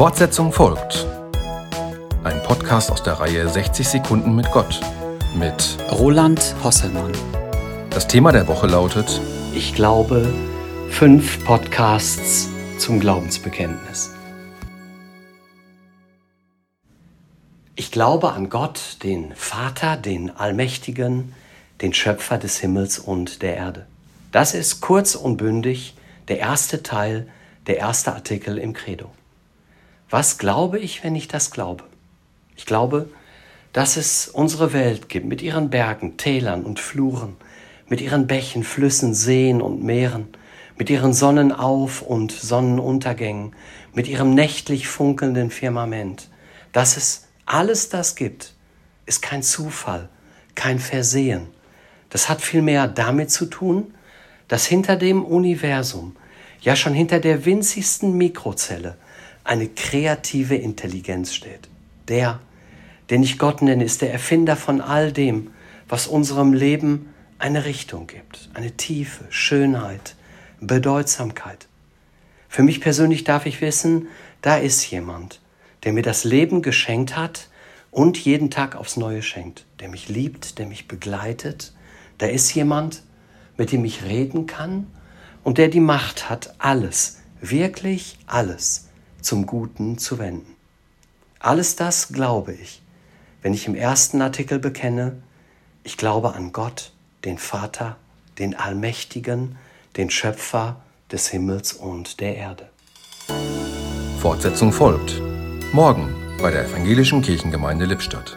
Fortsetzung folgt. Ein Podcast aus der Reihe 60 Sekunden mit Gott mit Roland Hosselmann. Das Thema der Woche lautet Ich glaube, fünf Podcasts zum Glaubensbekenntnis. Ich glaube an Gott, den Vater, den Allmächtigen, den Schöpfer des Himmels und der Erde. Das ist kurz und bündig der erste Teil, der erste Artikel im Credo. Was glaube ich, wenn ich das glaube? Ich glaube, dass es unsere Welt gibt mit ihren Bergen, Tälern und Fluren, mit ihren Bächen, Flüssen, Seen und Meeren, mit ihren Sonnenauf- und Sonnenuntergängen, mit ihrem nächtlich funkelnden Firmament. Dass es alles das gibt, ist kein Zufall, kein Versehen. Das hat vielmehr damit zu tun, dass hinter dem Universum, ja schon hinter der winzigsten Mikrozelle, eine kreative Intelligenz steht. Der, den ich Gott nenne, ist der Erfinder von all dem, was unserem Leben eine Richtung gibt, eine Tiefe, Schönheit, Bedeutsamkeit. Für mich persönlich darf ich wissen, da ist jemand, der mir das Leben geschenkt hat und jeden Tag aufs Neue schenkt, der mich liebt, der mich begleitet. Da ist jemand, mit dem ich reden kann und der die Macht hat, alles, wirklich alles zum Guten zu wenden. Alles das glaube ich, wenn ich im ersten Artikel bekenne, ich glaube an Gott, den Vater, den Allmächtigen, den Schöpfer des Himmels und der Erde. Fortsetzung folgt. Morgen bei der Evangelischen Kirchengemeinde Lippstadt.